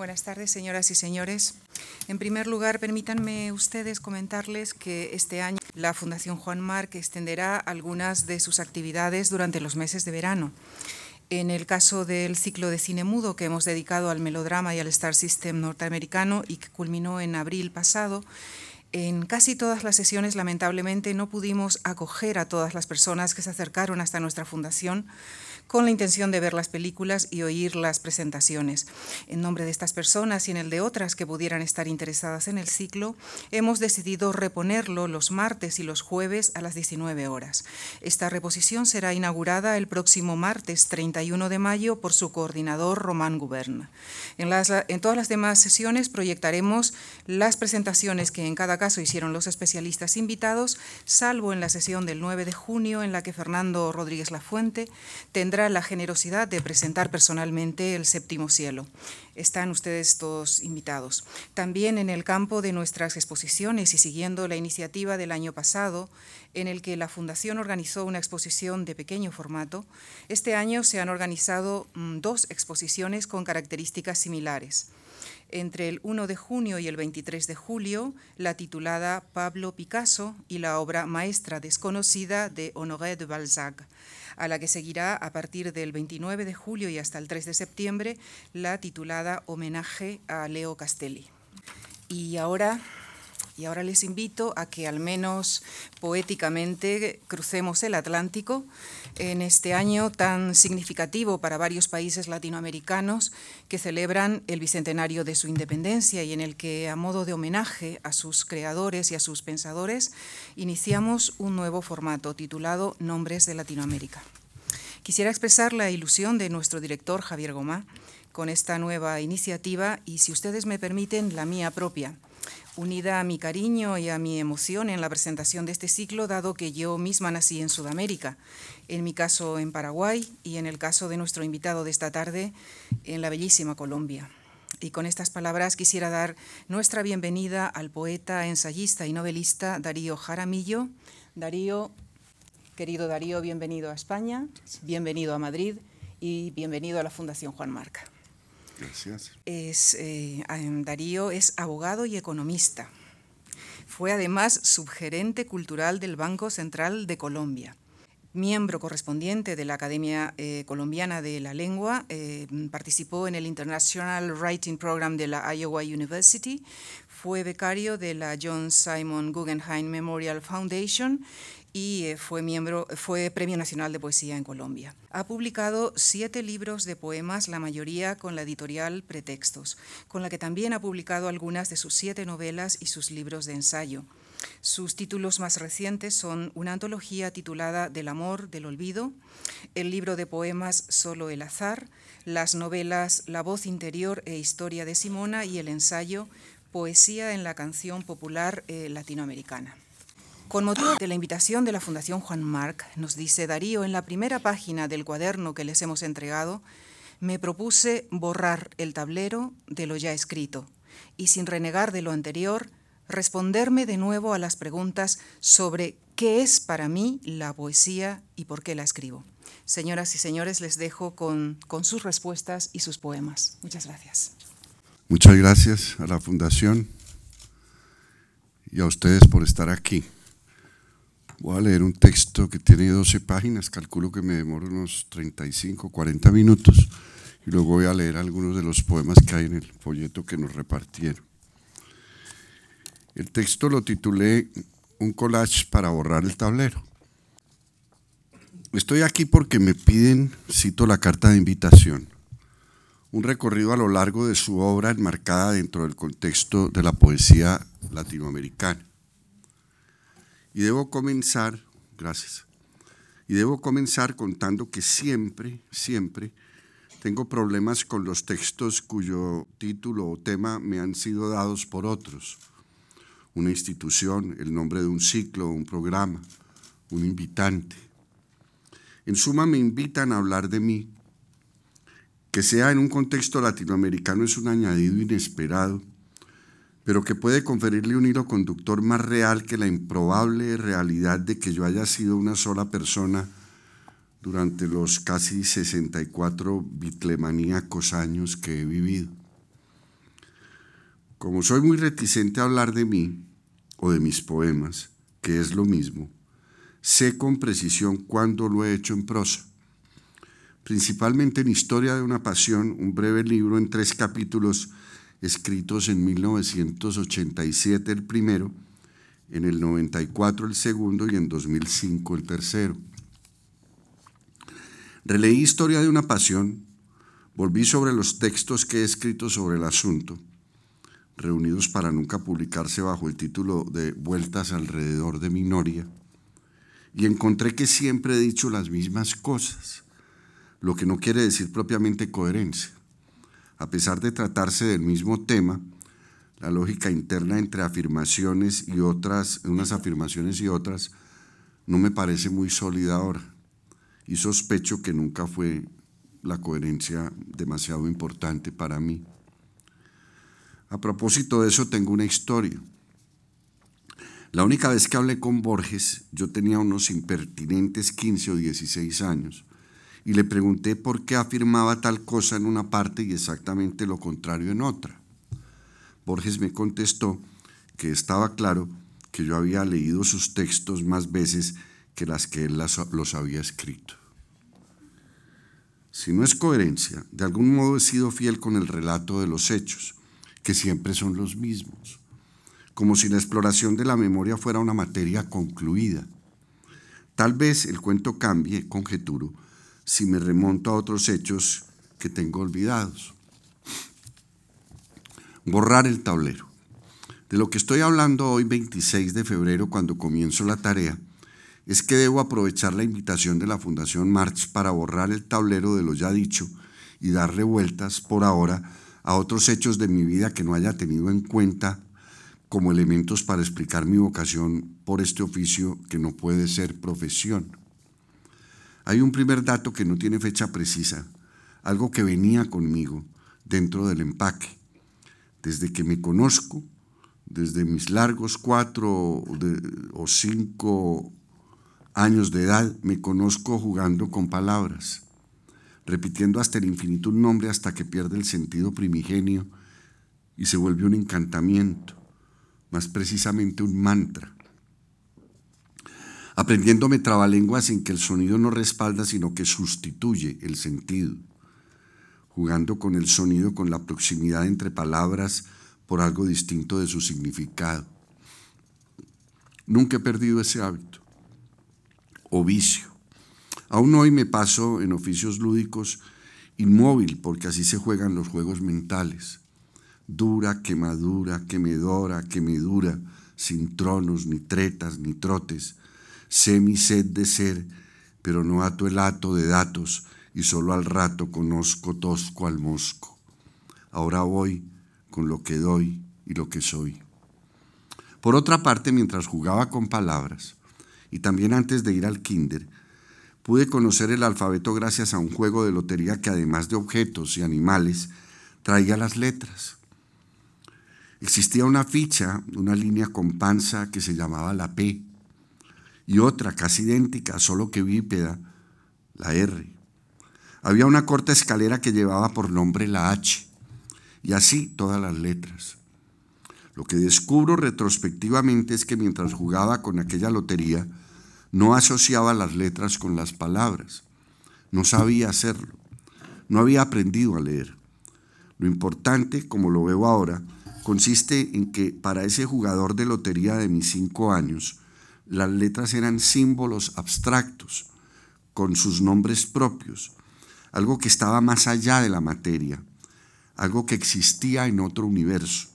Buenas tardes, señoras y señores. En primer lugar, permítanme ustedes comentarles que este año la Fundación Juan Marc extenderá algunas de sus actividades durante los meses de verano. En el caso del ciclo de cine mudo que hemos dedicado al melodrama y al Star System norteamericano y que culminó en abril pasado, en casi todas las sesiones, lamentablemente, no pudimos acoger a todas las personas que se acercaron hasta nuestra fundación con la intención de ver las películas y oír las presentaciones. En nombre de estas personas y en el de otras que pudieran estar interesadas en el ciclo, hemos decidido reponerlo los martes y los jueves a las 19 horas. Esta reposición será inaugurada el próximo martes 31 de mayo por su coordinador Román Gubern. En, en todas las demás sesiones proyectaremos las presentaciones que en cada caso hicieron los especialistas invitados, salvo en la sesión del 9 de junio en la que Fernando Rodríguez Lafuente tendrá la generosidad de presentar personalmente el séptimo cielo. Están ustedes todos invitados. También en el campo de nuestras exposiciones y siguiendo la iniciativa del año pasado, en el que la Fundación organizó una exposición de pequeño formato, este año se han organizado mm, dos exposiciones con características similares entre el 1 de junio y el 23 de julio, la titulada Pablo Picasso y la obra maestra desconocida de Honoré de Balzac a la que seguirá a partir del 29 de julio y hasta el 3 de septiembre la titulada Homenaje a Leo Castelli. Y ahora y ahora les invito a que al menos poéticamente crucemos el Atlántico en este año tan significativo para varios países latinoamericanos que celebran el bicentenario de su independencia y en el que, a modo de homenaje a sus creadores y a sus pensadores, iniciamos un nuevo formato titulado Nombres de Latinoamérica. Quisiera expresar la ilusión de nuestro director Javier Gomá con esta nueva iniciativa y, si ustedes me permiten, la mía propia unida a mi cariño y a mi emoción en la presentación de este ciclo, dado que yo misma nací en Sudamérica, en mi caso en Paraguay y en el caso de nuestro invitado de esta tarde en la bellísima Colombia. Y con estas palabras quisiera dar nuestra bienvenida al poeta, ensayista y novelista Darío Jaramillo. Darío, querido Darío, bienvenido a España, bienvenido a Madrid y bienvenido a la Fundación Juan Marca. Es, eh, Darío es abogado y economista. Fue además subgerente cultural del Banco Central de Colombia. Miembro correspondiente de la Academia eh, Colombiana de la Lengua, eh, participó en el International Writing Program de la Iowa University, fue becario de la John Simon Guggenheim Memorial Foundation y eh, fue, miembro, fue Premio Nacional de Poesía en Colombia. Ha publicado siete libros de poemas, la mayoría con la editorial Pretextos, con la que también ha publicado algunas de sus siete novelas y sus libros de ensayo. Sus títulos más recientes son una antología titulada Del amor, del olvido, el libro de poemas Solo el azar, las novelas La voz interior e historia de Simona y el ensayo Poesía en la canción popular eh, latinoamericana. Con motivo de la invitación de la Fundación Juan Marc, nos dice Darío, en la primera página del cuaderno que les hemos entregado, me propuse borrar el tablero de lo ya escrito y sin renegar de lo anterior, responderme de nuevo a las preguntas sobre qué es para mí la poesía y por qué la escribo. Señoras y señores, les dejo con, con sus respuestas y sus poemas. Muchas gracias. Muchas gracias a la Fundación y a ustedes por estar aquí. Voy a leer un texto que tiene 12 páginas, calculo que me demoro unos 35, 40 minutos, y luego voy a leer algunos de los poemas que hay en el folleto que nos repartieron. El texto lo titulé Un collage para borrar el tablero. Estoy aquí porque me piden, cito la carta de invitación, un recorrido a lo largo de su obra enmarcada dentro del contexto de la poesía latinoamericana. Y debo comenzar, gracias, y debo comenzar contando que siempre, siempre tengo problemas con los textos cuyo título o tema me han sido dados por otros. Una institución, el nombre de un ciclo, un programa, un invitante. En suma, me invitan a hablar de mí. Que sea en un contexto latinoamericano es un añadido inesperado pero que puede conferirle un hilo conductor más real que la improbable realidad de que yo haya sido una sola persona durante los casi 64 bitlemaníacos años que he vivido. Como soy muy reticente a hablar de mí o de mis poemas, que es lo mismo, sé con precisión cuándo lo he hecho en prosa. Principalmente en Historia de una Pasión, un breve libro en tres capítulos escritos en 1987 el primero, en el 94 el segundo y en 2005 el tercero. Releí Historia de una Pasión, volví sobre los textos que he escrito sobre el asunto, reunidos para nunca publicarse bajo el título de Vueltas alrededor de Minoria, y encontré que siempre he dicho las mismas cosas, lo que no quiere decir propiamente coherencia. A pesar de tratarse del mismo tema, la lógica interna entre afirmaciones y otras, unas afirmaciones y otras, no me parece muy sólida ahora. Y sospecho que nunca fue la coherencia demasiado importante para mí. A propósito de eso, tengo una historia. La única vez que hablé con Borges, yo tenía unos impertinentes 15 o 16 años, y le pregunté por qué afirmaba tal cosa en una parte y exactamente lo contrario en otra. Borges me contestó que estaba claro que yo había leído sus textos más veces que las que él los había escrito. Si no es coherencia, de algún modo he sido fiel con el relato de los hechos, que siempre son los mismos, como si la exploración de la memoria fuera una materia concluida. Tal vez el cuento cambie, conjeturo, si me remonto a otros hechos que tengo olvidados borrar el tablero. De lo que estoy hablando hoy, 26 de febrero, cuando comienzo la tarea, es que debo aprovechar la invitación de la Fundación Marx para borrar el tablero de lo ya dicho y darle vueltas por ahora a otros hechos de mi vida que no haya tenido en cuenta como elementos para explicar mi vocación por este oficio que no puede ser profesión. Hay un primer dato que no tiene fecha precisa, algo que venía conmigo dentro del empaque desde que me conozco, desde mis largos cuatro o cinco años de edad, me conozco jugando con palabras, repitiendo hasta el infinito un nombre hasta que pierde el sentido primigenio y se vuelve un encantamiento, más precisamente un mantra. Aprendiéndome trabalenguas sin que el sonido no respalda, sino que sustituye el sentido jugando con el sonido, con la proximidad entre palabras por algo distinto de su significado. Nunca he perdido ese hábito o vicio. Aún hoy me paso en oficios lúdicos inmóvil, porque así se juegan los juegos mentales. Dura, quemadura, quemedora, quemedura, sin tronos, ni tretas, ni trotes. Sé mi sed de ser, pero no ato el hato de datos y solo al rato conozco tosco al mosco. Ahora voy con lo que doy y lo que soy. Por otra parte, mientras jugaba con palabras, y también antes de ir al kinder, pude conocer el alfabeto gracias a un juego de lotería que además de objetos y animales, traía las letras. Existía una ficha, una línea con panza que se llamaba la P, y otra casi idéntica, solo que bípeda, la R. Había una corta escalera que llevaba por nombre la H, y así todas las letras. Lo que descubro retrospectivamente es que mientras jugaba con aquella lotería, no asociaba las letras con las palabras. No sabía hacerlo. No había aprendido a leer. Lo importante, como lo veo ahora, consiste en que para ese jugador de lotería de mis cinco años, las letras eran símbolos abstractos, con sus nombres propios, algo que estaba más allá de la materia, algo que existía en otro universo.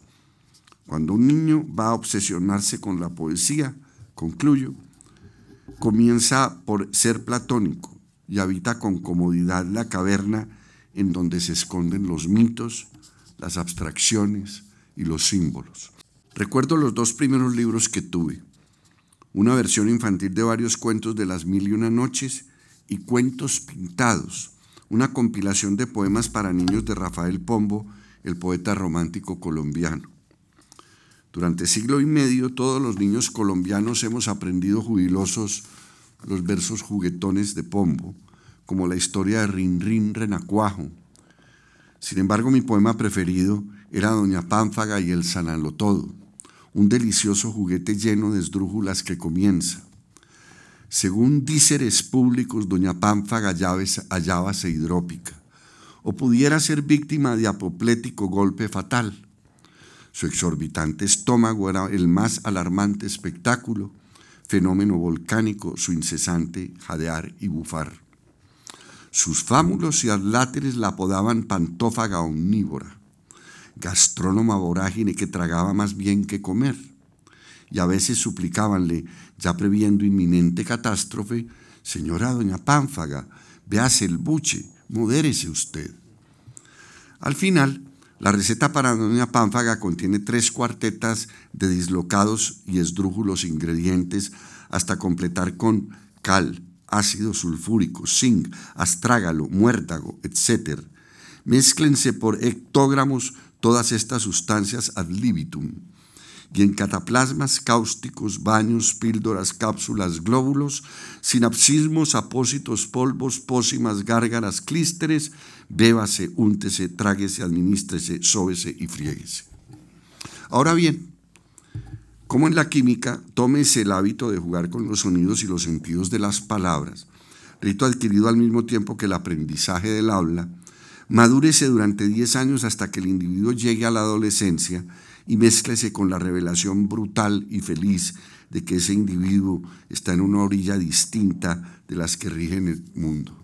Cuando un niño va a obsesionarse con la poesía, concluyo, comienza por ser platónico y habita con comodidad la caverna en donde se esconden los mitos, las abstracciones y los símbolos. Recuerdo los dos primeros libros que tuve, una versión infantil de varios cuentos de las mil y una noches y cuentos pintados, una compilación de poemas para niños de Rafael Pombo, el poeta romántico colombiano. Durante siglo y medio todos los niños colombianos hemos aprendido jubilosos los versos juguetones de Pombo, como la historia de Rin Rin Renacuajo. Sin embargo, mi poema preferido era doña Pánfaga y el sanalotodo, un delicioso juguete lleno de esdrújulas que comienza. Según díceres públicos, doña Pánfaga hallábase hidrópica, o pudiera ser víctima de apoplético golpe fatal. Su exorbitante estómago era el más alarmante espectáculo, fenómeno volcánico, su incesante jadear y bufar. Sus fámulos y adláteres la apodaban pantófaga omnívora gastrónoma vorágine que tragaba más bien que comer. Y a veces suplicábanle, ya previendo inminente catástrofe, Señora doña Pánfaga, véase el buche, modérese usted. Al final, la receta para doña Pánfaga contiene tres cuartetas de dislocados y esdrújulos ingredientes hasta completar con cal, ácido sulfúrico, zinc, astrágalo, muérdago, etc. Mézclense por hectógramos todas estas sustancias ad libitum, y en cataplasmas cáusticos, baños, píldoras, cápsulas, glóbulos, sinapsismos, apósitos, polvos, pócimas, gárgaras, clísteres, bébase, úntese, tráguese, administrese, sóbese y frieguese. Ahora bien, como en la química, tómese el hábito de jugar con los sonidos y los sentidos de las palabras, rito adquirido al mismo tiempo que el aprendizaje del habla, Madúrese durante 10 años hasta que el individuo llegue a la adolescencia y mézclese con la revelación brutal y feliz de que ese individuo está en una orilla distinta de las que rigen el mundo.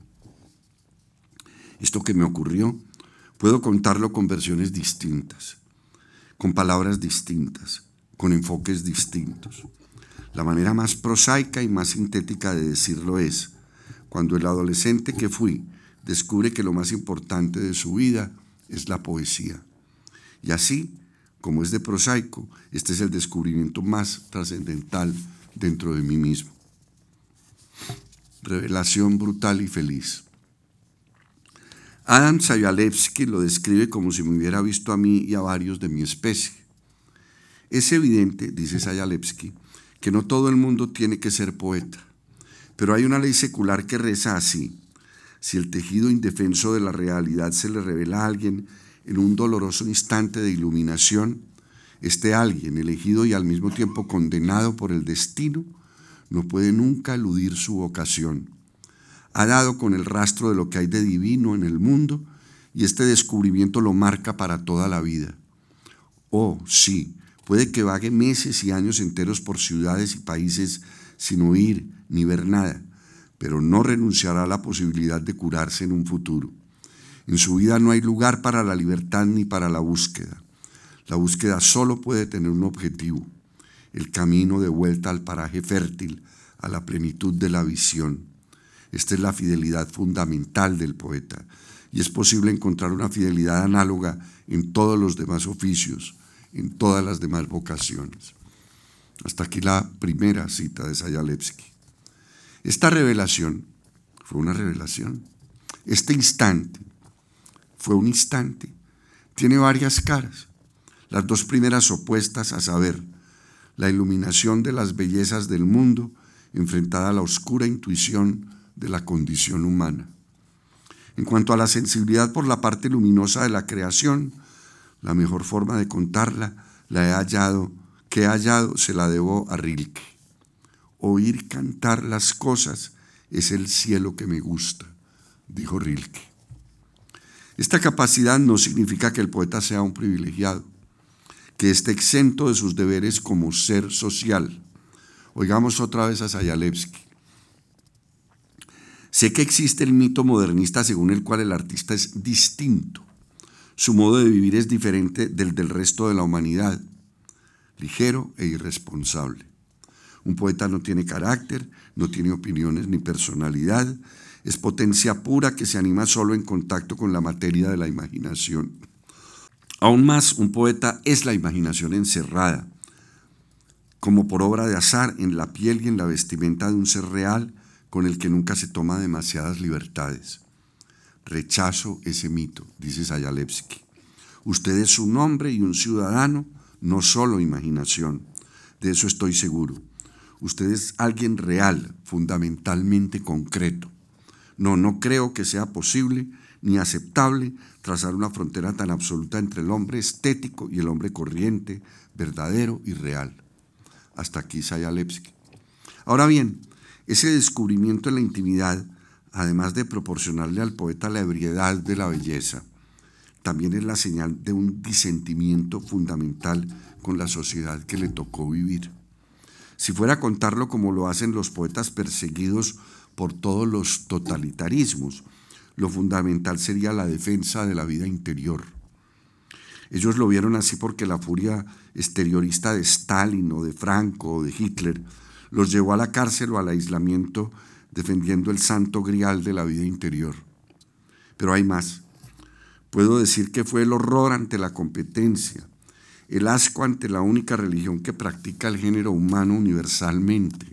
Esto que me ocurrió, puedo contarlo con versiones distintas, con palabras distintas, con enfoques distintos. La manera más prosaica y más sintética de decirlo es, cuando el adolescente que fui descubre que lo más importante de su vida es la poesía. Y así, como es de prosaico, este es el descubrimiento más trascendental dentro de mí mismo. Revelación brutal y feliz. Adam Sayalevsky lo describe como si me hubiera visto a mí y a varios de mi especie. Es evidente, dice Sayalevsky, que no todo el mundo tiene que ser poeta, pero hay una ley secular que reza así. Si el tejido indefenso de la realidad se le revela a alguien en un doloroso instante de iluminación, este alguien, elegido y al mismo tiempo condenado por el destino, no puede nunca eludir su vocación. Ha dado con el rastro de lo que hay de divino en el mundo y este descubrimiento lo marca para toda la vida. Oh, sí, puede que vague meses y años enteros por ciudades y países sin oír ni ver nada, pero no renunciará a la posibilidad de curarse en un futuro. En su vida no hay lugar para la libertad ni para la búsqueda. La búsqueda solo puede tener un objetivo, el camino de vuelta al paraje fértil, a la plenitud de la visión. Esta es la fidelidad fundamental del poeta y es posible encontrar una fidelidad análoga en todos los demás oficios, en todas las demás vocaciones. Hasta aquí la primera cita de Sayalevsky. Esta revelación fue una revelación. Este instante fue un instante. Tiene varias caras. Las dos primeras opuestas a saber, la iluminación de las bellezas del mundo enfrentada a la oscura intuición de la condición humana. En cuanto a la sensibilidad por la parte luminosa de la creación, la mejor forma de contarla la he hallado, que he hallado se la debo a Rilke oír cantar las cosas es el cielo que me gusta, dijo Rilke. Esta capacidad no significa que el poeta sea un privilegiado, que esté exento de sus deberes como ser social. Oigamos otra vez a Sayalevsky. Sé que existe el mito modernista según el cual el artista es distinto. Su modo de vivir es diferente del del resto de la humanidad, ligero e irresponsable. Un poeta no tiene carácter, no tiene opiniones ni personalidad, es potencia pura que se anima solo en contacto con la materia de la imaginación. Aún más, un poeta es la imaginación encerrada, como por obra de azar en la piel y en la vestimenta de un ser real con el que nunca se toma demasiadas libertades. Rechazo ese mito, dice Sayalevsky. Usted es un hombre y un ciudadano, no solo imaginación. De eso estoy seguro. Usted es alguien real, fundamentalmente concreto. No, no creo que sea posible ni aceptable trazar una frontera tan absoluta entre el hombre estético y el hombre corriente, verdadero y real. Hasta aquí Sayalevsky. Ahora bien, ese descubrimiento en la intimidad, además de proporcionarle al poeta la ebriedad de la belleza, también es la señal de un disentimiento fundamental con la sociedad que le tocó vivir. Si fuera a contarlo como lo hacen los poetas perseguidos por todos los totalitarismos, lo fundamental sería la defensa de la vida interior. Ellos lo vieron así porque la furia exteriorista de Stalin o de Franco o de Hitler los llevó a la cárcel o al aislamiento defendiendo el santo grial de la vida interior. Pero hay más. Puedo decir que fue el horror ante la competencia, el asco ante la única religión que practica el género humano universalmente,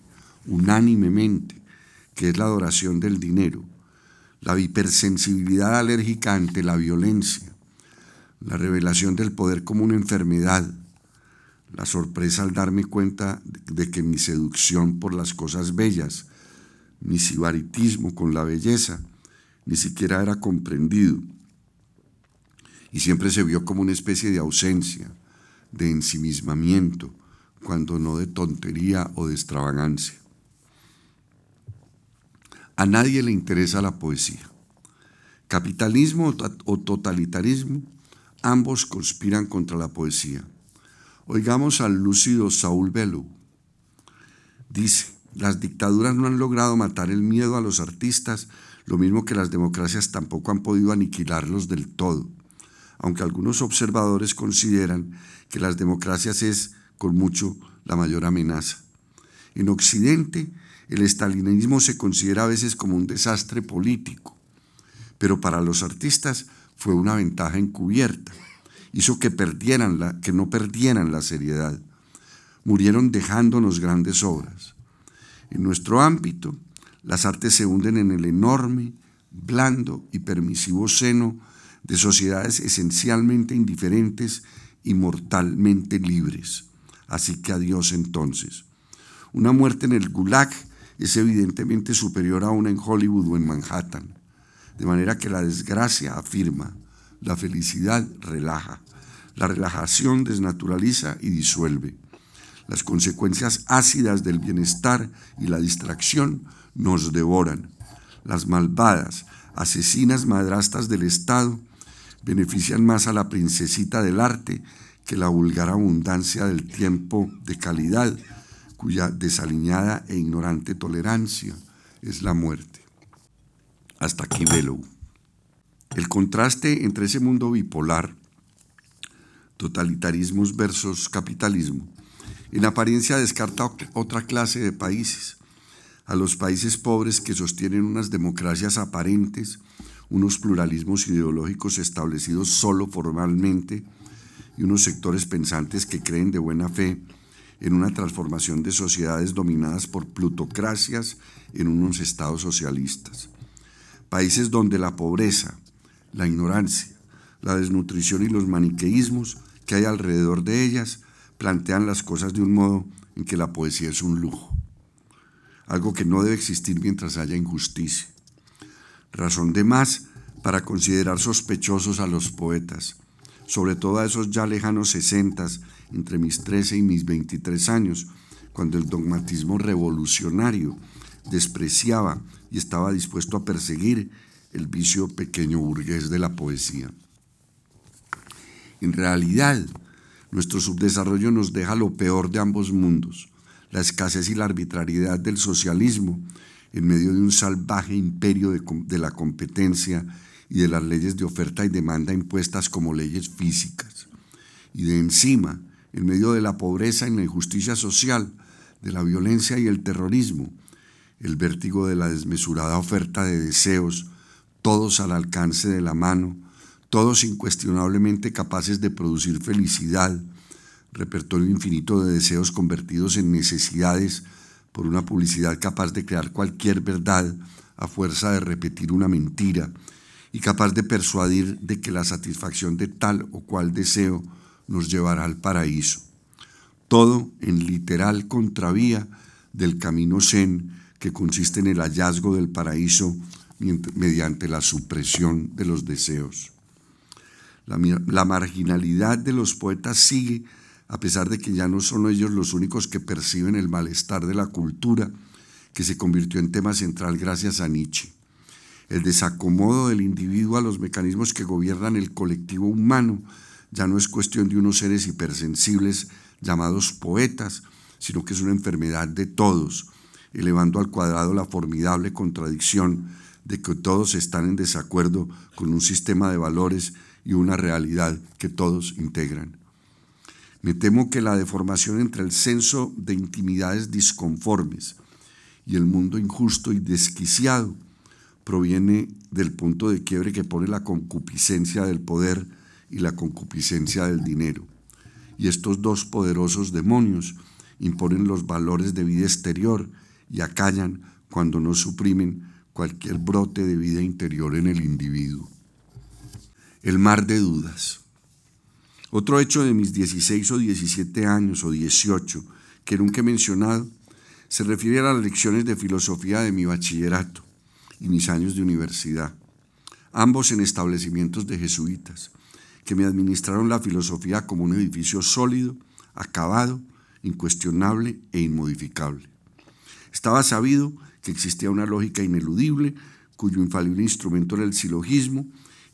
unánimemente, que es la adoración del dinero, la hipersensibilidad alérgica ante la violencia, la revelación del poder como una enfermedad, la sorpresa al darme cuenta de que mi seducción por las cosas bellas, mi sibaritismo con la belleza, ni siquiera era comprendido. Y siempre se vio como una especie de ausencia, de ensimismamiento, cuando no de tontería o de extravagancia. A nadie le interesa la poesía. Capitalismo o totalitarismo, ambos conspiran contra la poesía. Oigamos al lúcido Saúl Bellow. Dice, las dictaduras no han logrado matar el miedo a los artistas, lo mismo que las democracias tampoco han podido aniquilarlos del todo aunque algunos observadores consideran que las democracias es, con mucho, la mayor amenaza. En Occidente, el estalinismo se considera a veces como un desastre político, pero para los artistas fue una ventaja encubierta. Hizo que, perdieran la, que no perdieran la seriedad. Murieron dejándonos grandes obras. En nuestro ámbito, las artes se hunden en el enorme, blando y permisivo seno de sociedades esencialmente indiferentes y mortalmente libres. Así que adiós entonces. Una muerte en el Gulag es evidentemente superior a una en Hollywood o en Manhattan, de manera que la desgracia afirma, la felicidad relaja, la relajación desnaturaliza y disuelve. Las consecuencias ácidas del bienestar y la distracción nos devoran. Las malvadas, asesinas madrastas del Estado benefician más a la princesita del arte que la vulgar abundancia del tiempo de calidad, cuya desaliñada e ignorante tolerancia es la muerte. Hasta aquí velo. El contraste entre ese mundo bipolar, totalitarismos versus capitalismo, en apariencia descarta otra clase de países, a los países pobres que sostienen unas democracias aparentes, unos pluralismos ideológicos establecidos solo formalmente y unos sectores pensantes que creen de buena fe en una transformación de sociedades dominadas por plutocracias en unos estados socialistas. Países donde la pobreza, la ignorancia, la desnutrición y los maniqueísmos que hay alrededor de ellas plantean las cosas de un modo en que la poesía es un lujo, algo que no debe existir mientras haya injusticia razón de más para considerar sospechosos a los poetas, sobre todo a esos ya lejanos sesentas, entre mis 13 y mis 23 años, cuando el dogmatismo revolucionario despreciaba y estaba dispuesto a perseguir el vicio pequeño burgués de la poesía. En realidad, nuestro subdesarrollo nos deja lo peor de ambos mundos, la escasez y la arbitrariedad del socialismo en medio de un salvaje imperio de, la competencia y de las leyes de oferta y demanda impuestas como leyes físicas. Y de encima, en medio de la pobreza y la injusticia social, de la violencia y el terrorismo, el vértigo de la desmesurada oferta de deseos, todos al alcance de la mano, todos incuestionablemente capaces de producir felicidad, repertorio infinito de deseos convertidos en necesidades por una publicidad capaz de crear cualquier verdad a fuerza de repetir una mentira y capaz de persuadir de que la satisfacción de tal o cual deseo nos llevará al paraíso. Todo en literal contravía del camino zen que consiste en el hallazgo del paraíso mediante la supresión de los deseos. La, marginalidad de los poetas sigue, a pesar de que ya no son ellos los únicos que perciben el malestar de la cultura, que se convirtió en tema central gracias a Nietzsche. El desacomodo del individuo a los mecanismos que gobiernan el colectivo humano ya no es cuestión de unos seres hipersensibles llamados poetas, sino que es una enfermedad de todos, elevando al cuadrado la formidable contradicción de que todos están en desacuerdo con un sistema de valores y una realidad que todos integran. Me temo que la deformación entre el censo de intimidades disconformes y el mundo injusto y desquiciado proviene del punto de quiebre que pone la concupiscencia del poder y la concupiscencia del dinero. Y estos dos poderosos demonios imponen los valores de vida exterior y acallan cuando no suprimen cualquier brote de vida interior en el individuo el mar de dudas. Otro hecho de mis 16 o 17 años o 18 que nunca he mencionado se refiere a las lecciones de filosofía de mi bachillerato y mis años de universidad, ambos en establecimientos de jesuitas, que me administraron la filosofía como un edificio sólido, acabado, incuestionable e inmodificable. Estaba sabido que existía una lógica ineludible cuyo infalible instrumento era el silogismo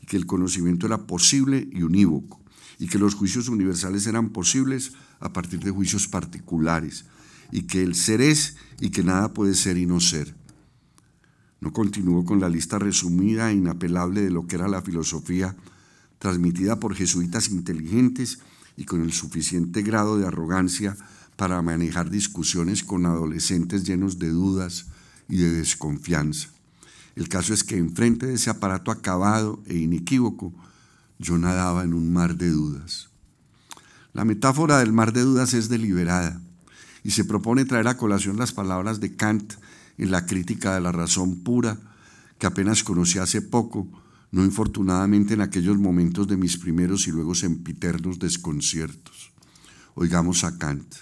que el conocimiento era posible y unívoco, y que los juicios universales eran posibles a partir de juicios particulares, y que el ser es y que nada puede ser y no ser. No continúo con la lista resumida e inapelable de lo que era la filosofía transmitida por jesuitas inteligentes y con el suficiente grado de arrogancia para manejar discusiones con adolescentes llenos de dudas y de desconfianza. El caso es que enfrente de ese aparato acabado e inequívoco, yo nadaba en un mar de dudas. La metáfora del mar de dudas es deliberada y se propone traer a colación las palabras de Kant en la crítica de la razón pura, que apenas conocí hace poco, no infortunadamente en aquellos momentos de mis primeros y luego sempiternos desconciertos. Oigamos a Kant.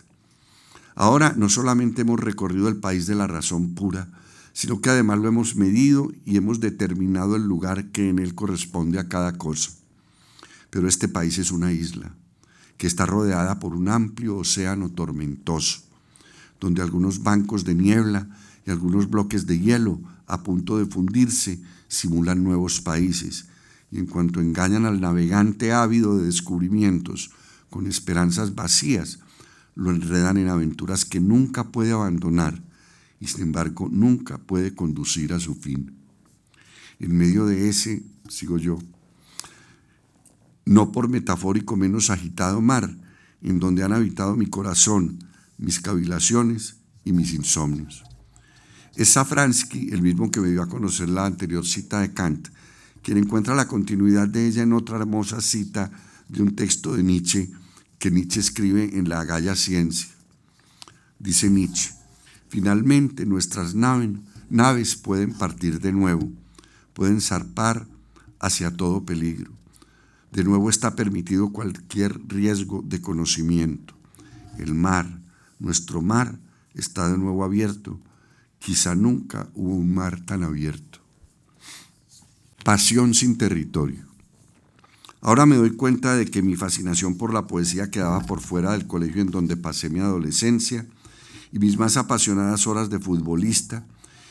Ahora no solamente hemos recorrido el país de la razón pura, sino que además lo hemos medido y hemos determinado el lugar que en él corresponde a cada cosa. Pero este país es una isla que está rodeada por un amplio océano tormentoso, donde algunos bancos de niebla y algunos bloques de hielo a punto de fundirse simulan nuevos países, y en cuanto engañan al navegante ávido de descubrimientos con esperanzas vacías, lo enredan en aventuras que nunca puede abandonar y sin embargo nunca puede conducir a su fin. En medio de ese, sigo yo, no por metafórico menos agitado mar, en donde han habitado mi corazón, mis cavilaciones y mis insomnios. Es Safransky, el mismo que me dio a conocer la anterior cita de Kant, quien encuentra la continuidad de ella en otra hermosa cita de un texto de Nietzsche que Nietzsche escribe en la Galla Ciencia. Dice Nietzsche, Finalmente nuestras naves pueden partir de nuevo, pueden zarpar hacia todo peligro. De nuevo está permitido cualquier riesgo de conocimiento. El mar, nuestro mar, está de nuevo abierto. Quizá nunca hubo un mar tan abierto. Pasión sin territorio. Ahora me doy cuenta de que mi fascinación por la poesía quedaba por fuera del colegio en donde pasé mi adolescencia y mis más apasionadas horas de futbolista,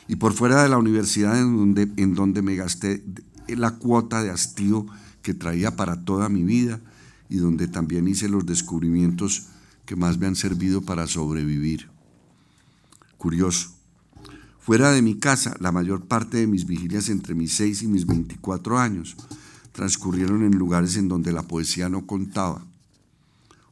y por fuera de la universidad en donde, en donde me gasté la cuota de hastío que traía para toda mi vida y donde también hice los descubrimientos que más me han servido para sobrevivir. Curioso. Fuera de mi casa, la mayor parte de mis vigilias entre mis 6 y mis 24 años transcurrieron en lugares en donde la poesía no contaba.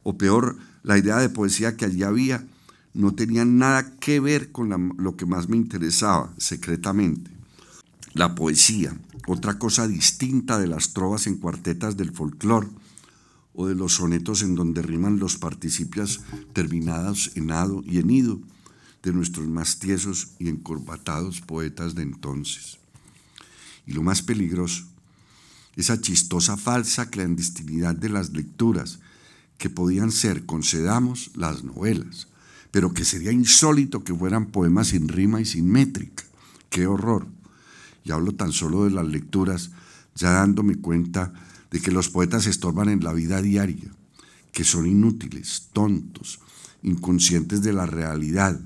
O peor, la idea de poesía que allí había no tenían nada que ver con lo que más me interesaba secretamente, la poesía, otra cosa distinta de las trovas en cuartetas del folclore o de los sonetos en donde riman los participios terminados en ado y en ido de nuestros más tiesos y encorbatados poetas de entonces. Y lo más peligroso, esa chistosa falsa clandestinidad de las lecturas que podían ser, concedamos, las novelas, pero que sería insólito que fueran poemas sin rima y sin métrica. ¡Qué horror! Y hablo tan solo de las lecturas, ya dándome cuenta de que los poetas estorban en la vida diaria, que son inútiles, tontos, inconscientes de la realidad,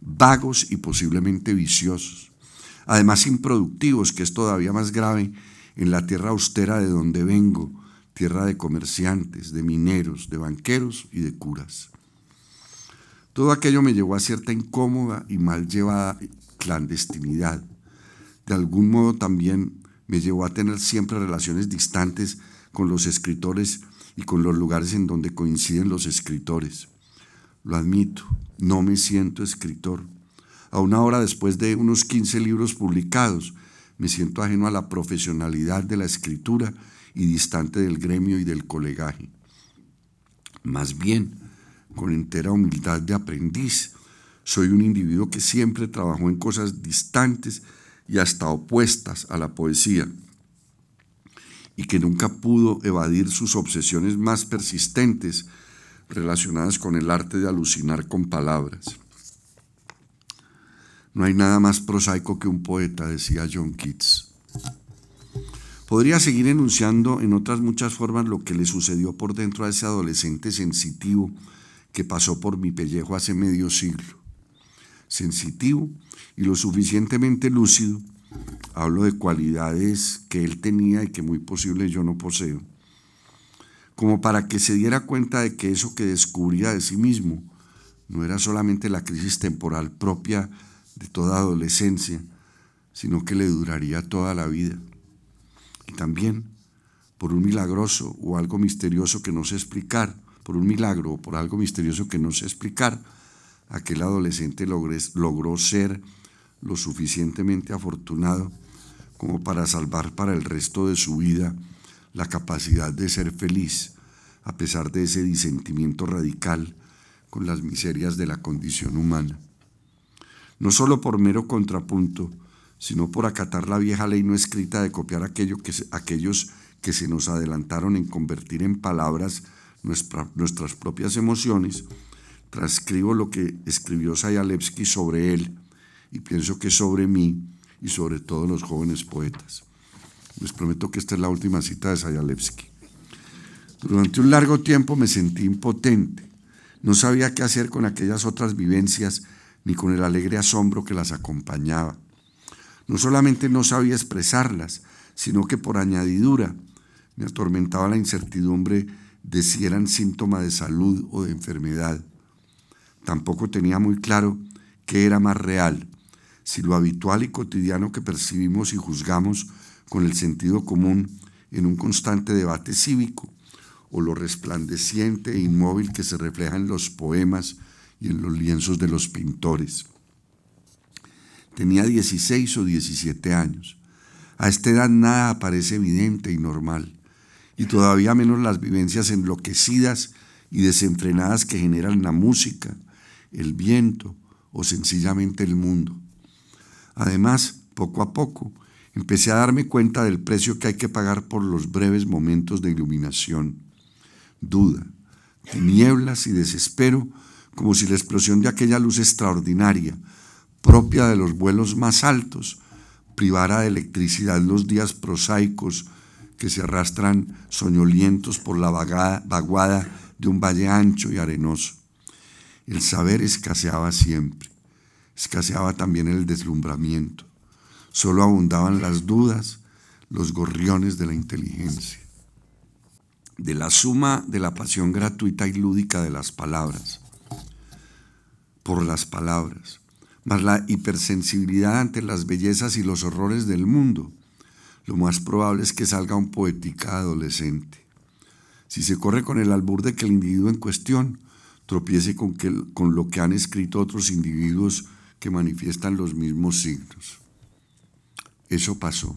vagos y posiblemente viciosos, además improductivos, que es todavía más grave en la tierra austera de donde vengo, tierra de comerciantes, de mineros, de banqueros y de curas. Todo aquello me llevó a cierta incómoda y mal llevada clandestinidad. De algún modo también me llevó a tener siempre relaciones distantes con los escritores y con los lugares en donde coinciden los escritores. Lo admito, no me siento escritor. A una hora después de unos 15 libros publicados, me siento ajeno a la profesionalidad de la escritura y distante del gremio y del colegaje. Más bien, con entera humildad de aprendiz. Soy un individuo que siempre trabajó en cosas distantes y hasta opuestas a la poesía y que nunca pudo evadir sus obsesiones más persistentes relacionadas con el arte de alucinar con palabras. No hay nada más prosaico que un poeta, decía John Keats. Podría seguir enunciando en otras muchas formas lo que le sucedió por dentro a ese adolescente sensitivo que pasó por mi pellejo hace medio siglo. Sensitivo y lo suficientemente lúcido, hablo de cualidades que él tenía y que muy posible yo no poseo, como para que se diera cuenta de que eso que descubría de sí mismo no era solamente la crisis temporal propia de toda adolescencia, sino que le duraría toda la vida. Y también, por un milagroso o algo misterioso que no sé explicar, por un milagro o por algo misterioso que no sé explicar, aquel adolescente logró ser lo suficientemente afortunado como para salvar para el resto de su vida la capacidad de ser feliz, a pesar de ese disentimiento radical con las miserias de la condición humana. No solo por mero contrapunto, sino por acatar la vieja ley no escrita de copiar aquello que, aquellos que se nos adelantaron en convertir en palabras nuestras propias emociones, transcribo lo que escribió Sayalevsky sobre él y pienso que sobre mí y sobre todos los jóvenes poetas. Les prometo que esta es la última cita de Sayalevsky. Durante un largo tiempo me sentí impotente. No sabía qué hacer con aquellas otras vivencias ni con el alegre asombro que las acompañaba. No solamente no sabía expresarlas, sino que por añadidura me atormentaba la incertidumbre de si eran síntoma de salud o de enfermedad. Tampoco tenía muy claro qué era más real, si lo habitual y cotidiano que percibimos y juzgamos con el sentido común en un constante debate cívico, o lo resplandeciente e inmóvil que se refleja en los poemas y en los lienzos de los pintores. Tenía 16 o 17 años. A esta edad nada parece evidente y normal y todavía menos las vivencias enloquecidas y desenfrenadas que generan la música, el viento o sencillamente el mundo. Además, poco a poco, empecé a darme cuenta del precio que hay que pagar por los breves momentos de iluminación, duda, tinieblas y desespero, como si la explosión de aquella luz extraordinaria, propia de los vuelos más altos, privara de electricidad los días prosaicos que se arrastran soñolientos por la vaguada de un valle ancho y arenoso. El saber escaseaba siempre, escaseaba también el deslumbramiento, solo abundaban las dudas, los gorriones de la inteligencia, de la suma de la pasión gratuita y lúdica de las palabras, por las palabras, más la hipersensibilidad ante las bellezas y los horrores del mundo, lo más probable es que salga un poética adolescente. Si se corre con el albur de que el individuo en cuestión tropiece con, con lo que han escrito otros individuos que manifiestan los mismos signos. Eso pasó.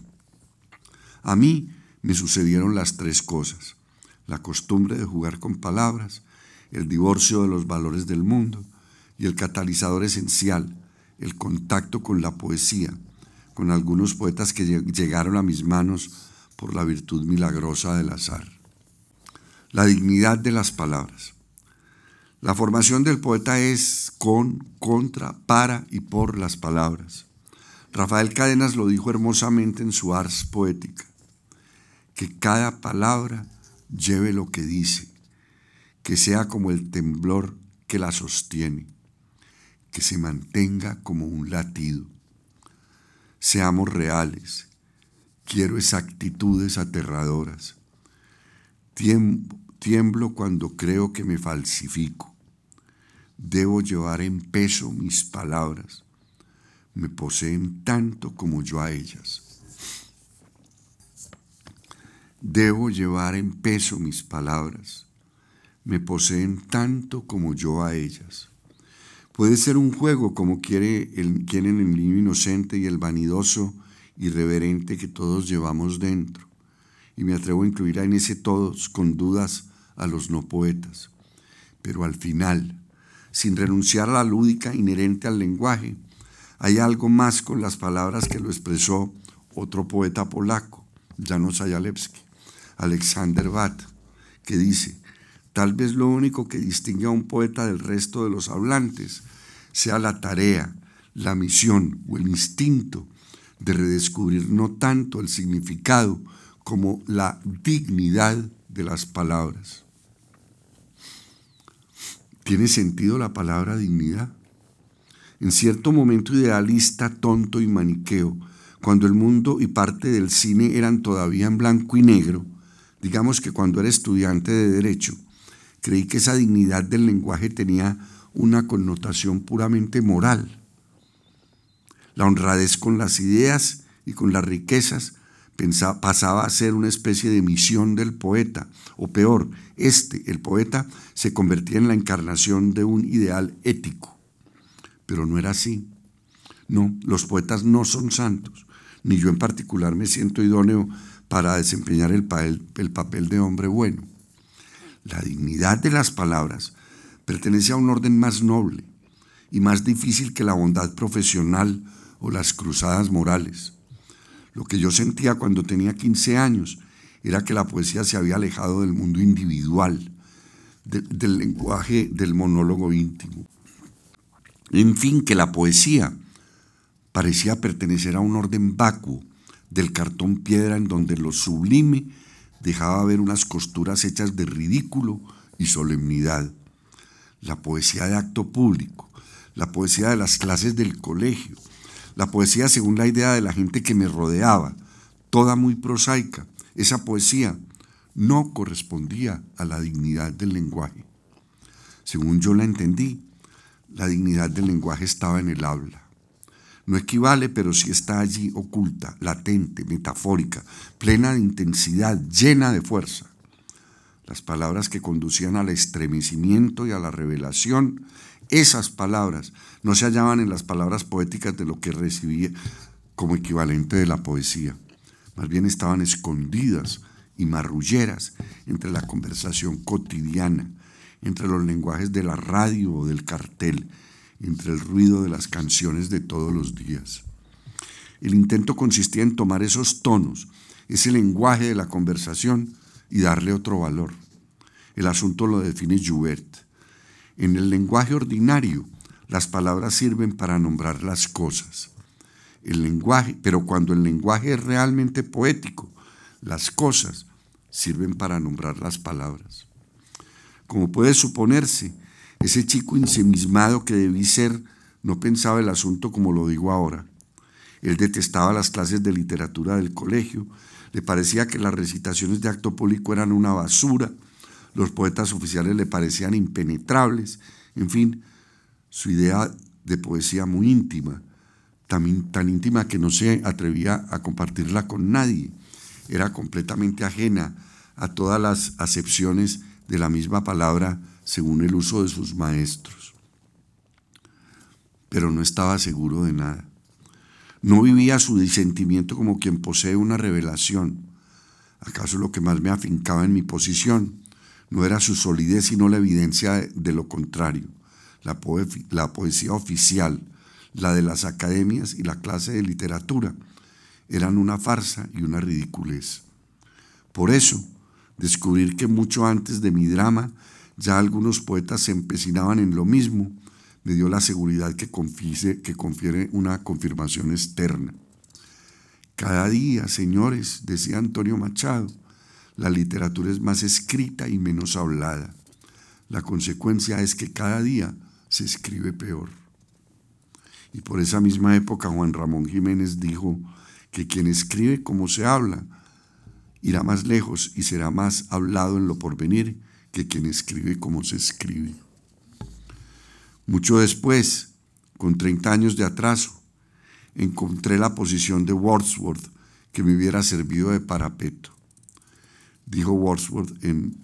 A mí me sucedieron las tres cosas. La costumbre de jugar con palabras, el divorcio de los valores del mundo y el catalizador esencial, el contacto con la poesía, con algunos poetas que llegaron a mis manos por la virtud milagrosa del azar. La dignidad de las palabras. La formación del poeta es con, contra, para y por las palabras. Rafael Cadenas lo dijo hermosamente en su ars poética, que cada palabra lleve lo que dice, que sea como el temblor que la sostiene, que se mantenga como un latido. Seamos reales, quiero exactitudes aterradoras. Tiemblo cuando creo que me falsifico. Debo llevar en peso mis palabras me poseen tanto como yo a ellas. Debo llevar en peso mis palabras, me poseen tanto como yo a ellas. Puede ser un juego como quiere el, quieren el niño inocente y el vanidoso irreverente que todos llevamos dentro. Y me atrevo a incluir en ese todos con dudas a los no poetas. Pero al final, sin renunciar a la lúdica inherente al lenguaje, hay algo más con las palabras que lo expresó otro poeta polaco, Janusz Ayalewski, Alexander Bat, que dice, tal vez lo único que distingue a un poeta del resto de los hablantes sea la tarea, la misión o el instinto de redescubrir no tanto el significado como la dignidad de las palabras. ¿Tiene sentido la palabra dignidad? en cierto momento idealista, tonto y maniqueo, cuando el mundo y parte del cine eran todavía en blanco y negro, digamos que cuando era estudiante de derecho, creí que esa dignidad del lenguaje tenía una connotación puramente moral. La honradez con las ideas y con las riquezas pasaba a ser una especie de misión del poeta, o peor, este, el poeta, se convertía en la encarnación de un ideal ético pero no era así. No, los poetas no son santos, ni yo en particular me siento idóneo para desempeñar el el papel de hombre bueno. La dignidad de las palabras pertenece a un orden más noble y más difícil que la bondad profesional o las cruzadas morales. Lo que yo sentía cuando tenía 15 años era que la poesía se había alejado del mundo individual, del lenguaje del monólogo íntimo. En fin, que la poesía parecía pertenecer a un orden vacuo del cartón piedra en donde lo sublime dejaba ver unas costuras hechas de ridículo y solemnidad. La poesía de acto público, la poesía de las clases del colegio, la poesía según la idea de la gente que me rodeaba, toda muy prosaica, esa poesía no correspondía a la dignidad del lenguaje. Según yo la entendí, la dignidad del lenguaje estaba en el habla. No equivale, pero sí está allí oculta, latente, metafórica, plena de intensidad, llena de fuerza. Las palabras que conducían al estremecimiento y a la revelación, esas palabras no se hallaban en las palabras poéticas de lo que recibía como equivalente de la poesía. Más bien estaban escondidas y marrulleras entre la conversación cotidiana, entre los lenguajes de la radio o del cartel, entre el ruido de las canciones de todos los días. El intento consistía en tomar esos tonos, ese lenguaje de la conversación y darle otro valor. El asunto lo define Joubert. En el lenguaje ordinario, las palabras sirven para nombrar las cosas. El lenguaje, pero cuando el lenguaje es realmente poético, las cosas sirven para nombrar las palabras. Como puede suponerse, ese chico insemismado que debí ser no pensaba el asunto como lo digo ahora. Él detestaba las clases de literatura del colegio, le parecía que las recitaciones de acto público eran una basura, los poetas oficiales le parecían impenetrables, en fin, su idea de poesía muy íntima, tan, íntima que no se atrevía a compartirla con nadie, era completamente ajena a todas las acepciones de la misma palabra según el uso de sus maestros. Pero no estaba seguro de nada. No vivía su disentimiento como quien posee una revelación. ¿Acaso lo que más me afincaba en mi posición no era su solidez, sino la evidencia de, lo contrario? La, poesía oficial, la de las academias y la clase de literatura, eran una farsa y una ridiculez. Por eso, descubrir que mucho antes de mi drama ya algunos poetas se empecinaban en lo mismo, me dio la seguridad que, que confiere una confirmación externa. Cada día, señores, decía Antonio Machado, la literatura es más escrita y menos hablada. La consecuencia es que cada día se escribe peor. Y por esa misma época Juan Ramón Jiménez dijo que quien escribe como se habla irá más lejos y será más hablado en lo porvenir que quien escribe como se escribe. Mucho después, con 30 años de atraso, encontré la posición de Wordsworth que me hubiera servido de parapeto. Dijo Wordsworth en,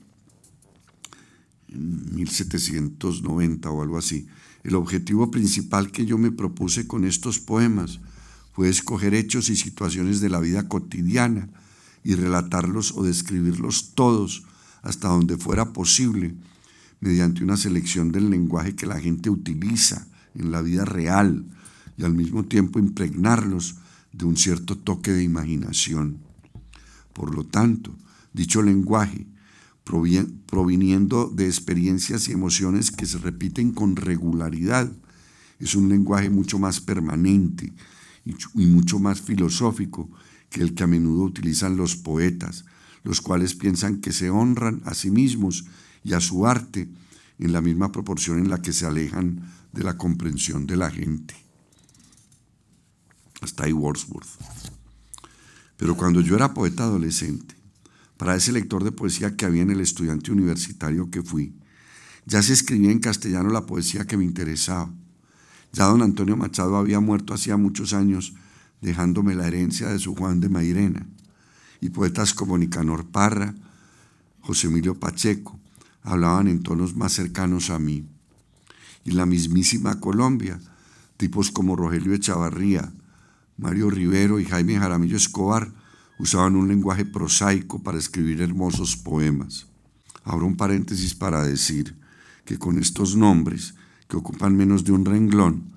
en 1790 o algo así. El objetivo principal que yo me propuse con estos poemas fue escoger hechos y situaciones de la vida cotidiana y relatarlos o describirlos todos hasta donde fuera posible mediante una selección del lenguaje que la gente utiliza en la vida real y al mismo tiempo impregnarlos de un cierto toque de imaginación. Por lo tanto, dicho lenguaje, proviniendo de experiencias y emociones que se repiten con regularidad, es un lenguaje mucho más permanente y mucho más filosófico que el que a menudo utilizan los poetas, los cuales piensan que se honran a sí mismos y a su arte en la misma proporción en la que se alejan de la comprensión de la gente. Hasta ahí Wordsworth. Pero cuando yo era poeta adolescente, para ese lector de poesía que había en el estudiante universitario que fui, ya se escribía en castellano la poesía que me interesaba. Ya don Antonio Machado había muerto hacía muchos años, dejándome la herencia de su Juan de Mairena, y poetas como Nicanor Parra, José Emilio Pacheco, hablaban en tonos más cercanos a mí. Y la mismísima Colombia, tipos como Rogelio Echavarría, Mario Rivero y Jaime Jaramillo Escobar usaban un lenguaje prosaico para escribir hermosos poemas. Abro un paréntesis para decir que con estos nombres, que ocupan menos de un renglón,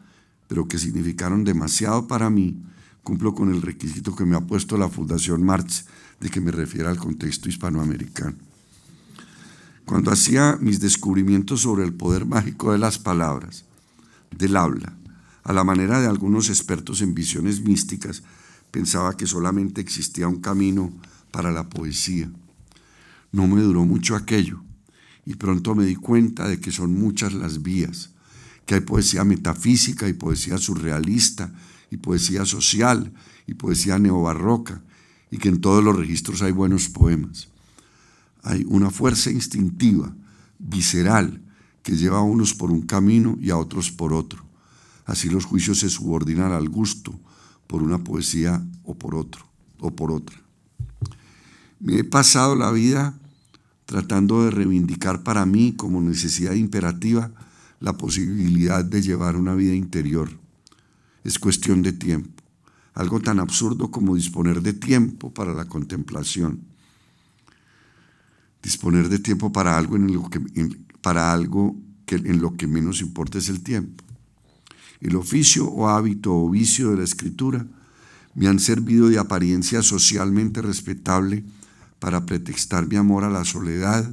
pero que significaron demasiado para mí, cumplo con el requisito que me ha puesto la Fundación March de que me refiera al contexto hispanoamericano. Cuando hacía mis descubrimientos sobre el poder mágico de las palabras, del habla, a la manera de algunos expertos en visiones místicas, pensaba que solamente existía un camino para la poesía. No me duró mucho aquello y pronto me di cuenta de que son muchas las vías, que hay poesía metafísica y poesía surrealista y poesía social y poesía neobarroca y que en todos los registros hay buenos poemas hay una fuerza instintiva, visceral, que lleva a unos por un camino y a otros por otro. Así los juicios se subordinan al gusto por una poesía o por otro, o por otra. Me he pasado la vida tratando de reivindicar para mí como necesidad imperativa la posibilidad de llevar una vida interior. Es cuestión de tiempo, algo tan absurdo como disponer de tiempo para la contemplación disponer de tiempo para algo en lo que, para algo que en lo que menos importa es el tiempo. El oficio o hábito o vicio de la escritura me han servido de apariencia socialmente respetable para pretextar mi amor a la soledad,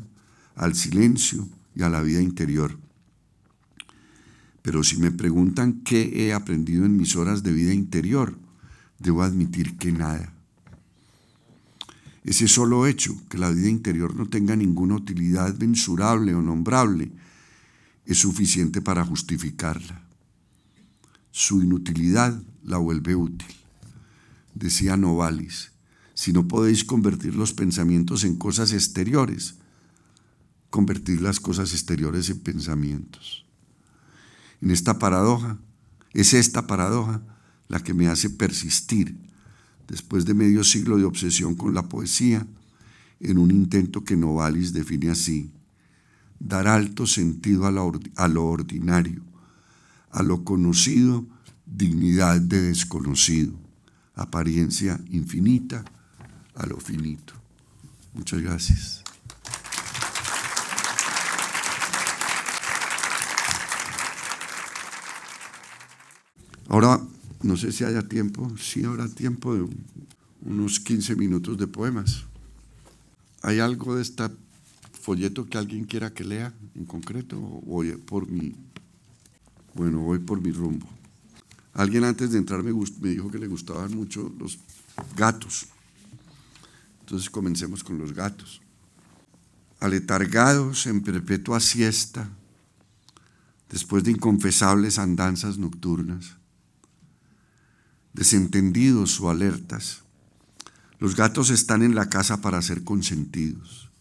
al silencio y a la vida interior. Pero si me preguntan qué he aprendido en mis horas de vida interior, debo admitir que nada. Ese solo hecho, que la vida interior no tenga ninguna utilidad mensurable o nombrable, es suficiente para justificarla. Su inutilidad la vuelve útil. Decía Novalis, si no podéis convertir los pensamientos en cosas exteriores, convertir las cosas exteriores en pensamientos. En esta paradoja, es esta paradoja la que me hace persistir después de medio siglo de obsesión con la poesía, en un intento que Novalis define así, dar alto sentido a, lo ordinario, a lo conocido, dignidad de desconocido, apariencia infinita a lo finito. Muchas gracias. Ahora no sé si haya tiempo, sí habrá tiempo de unos 15 minutos de poemas. ¿Hay algo de este folleto que alguien quiera que lea en concreto? O por mi Bueno, voy por mi rumbo. Alguien antes de entrar me, me dijo que le gustaban mucho los gatos. Entonces comencemos con los gatos. Aletargados en perpetua siesta, después de inconfesables andanzas nocturnas, desentendidos o alertas, los gatos están en la casa para ser consentidos,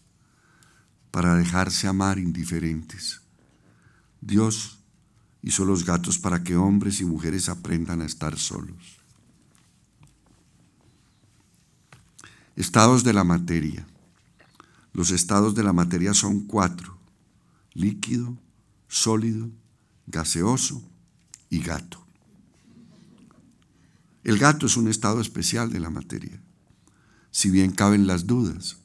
para dejarse amar indiferentes. Dios hizo los gatos para que hombres y mujeres aprendan a estar solos. Estados de la materia. Los estados de la materia son cuatro, líquido, sólido, gaseoso y gato. El gato es un estado especial de la materia, si bien caben las dudas.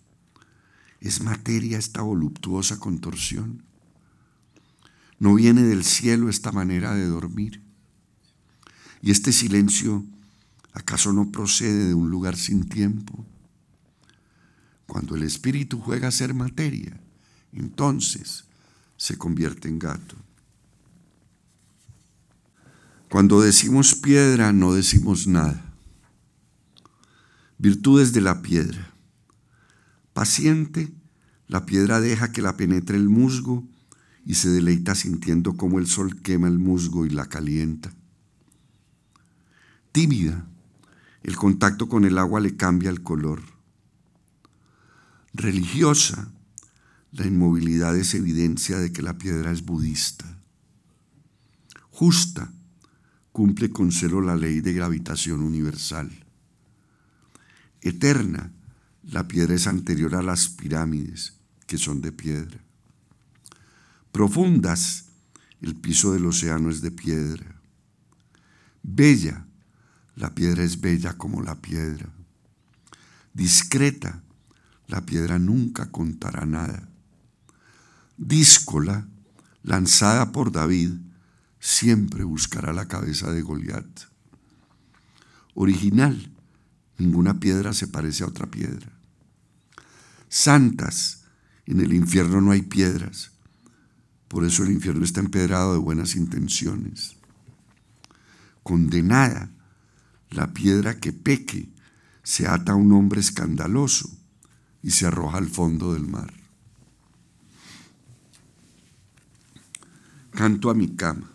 ¿Es materia esta voluptuosa contorsión? ¿No viene del cielo esta manera de dormir? ¿Y este silencio acaso no procede de un lugar sin tiempo? Cuando el espíritu juega a ser materia, entonces se convierte en gato. Cuando decimos piedra, no decimos nada. Virtudes de la piedra. Paciente, la piedra deja que la penetre el musgo y se deleita sintiendo cómo el sol quema el musgo y la calienta. Tímida, el contacto con el agua le cambia el color religiosa, la inmovilidad es evidencia de que la piedra es budista. Justa, cumple con celo la ley de gravitación universal. Eterna, la piedra es anterior a las pirámides, que son de piedra. Profundas, el piso del océano es de piedra. Bella, la piedra es bella como la piedra. Discreta, la piedra nunca contará nada. Díscola, lanzada por David, siempre buscará la cabeza de Goliat. Original, ninguna piedra se parece a otra piedra. Santas, en el infierno no hay piedras, por eso el infierno está empedrado de buenas intenciones. Condenada, la piedra que peque se ata a un hombre escandaloso y se arroja al fondo del mar. Canto a mi cama.